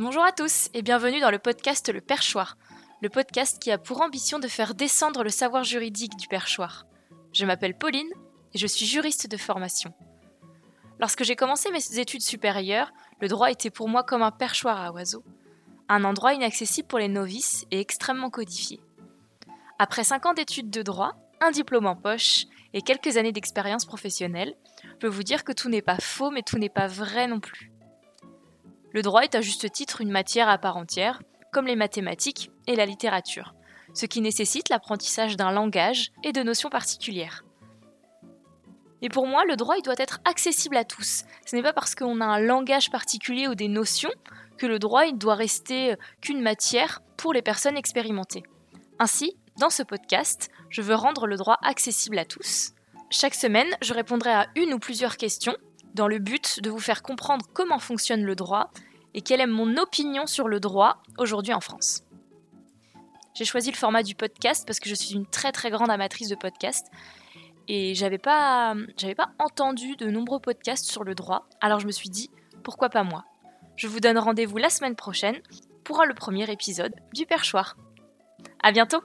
Bonjour à tous et bienvenue dans le podcast Le Perchoir, le podcast qui a pour ambition de faire descendre le savoir juridique du perchoir. Je m'appelle Pauline et je suis juriste de formation. Lorsque j'ai commencé mes études supérieures, le droit était pour moi comme un perchoir à oiseaux, un endroit inaccessible pour les novices et extrêmement codifié. Après 5 ans d'études de droit, un diplôme en poche et quelques années d'expérience professionnelle, je peux vous dire que tout n'est pas faux mais tout n'est pas vrai non plus. Le droit est à juste titre une matière à part entière, comme les mathématiques et la littérature, ce qui nécessite l'apprentissage d'un langage et de notions particulières. Et pour moi, le droit doit être accessible à tous. Ce n'est pas parce qu'on a un langage particulier ou des notions que le droit il doit rester qu'une matière pour les personnes expérimentées. Ainsi, dans ce podcast, je veux rendre le droit accessible à tous. Chaque semaine, je répondrai à une ou plusieurs questions dans le but de vous faire comprendre comment fonctionne le droit et quelle est mon opinion sur le droit aujourd'hui en France. J'ai choisi le format du podcast parce que je suis une très très grande amatrice de podcasts et j'avais pas pas entendu de nombreux podcasts sur le droit, alors je me suis dit pourquoi pas moi? Je vous donne rendez-vous la semaine prochaine pour le premier épisode du perchoir. À bientôt.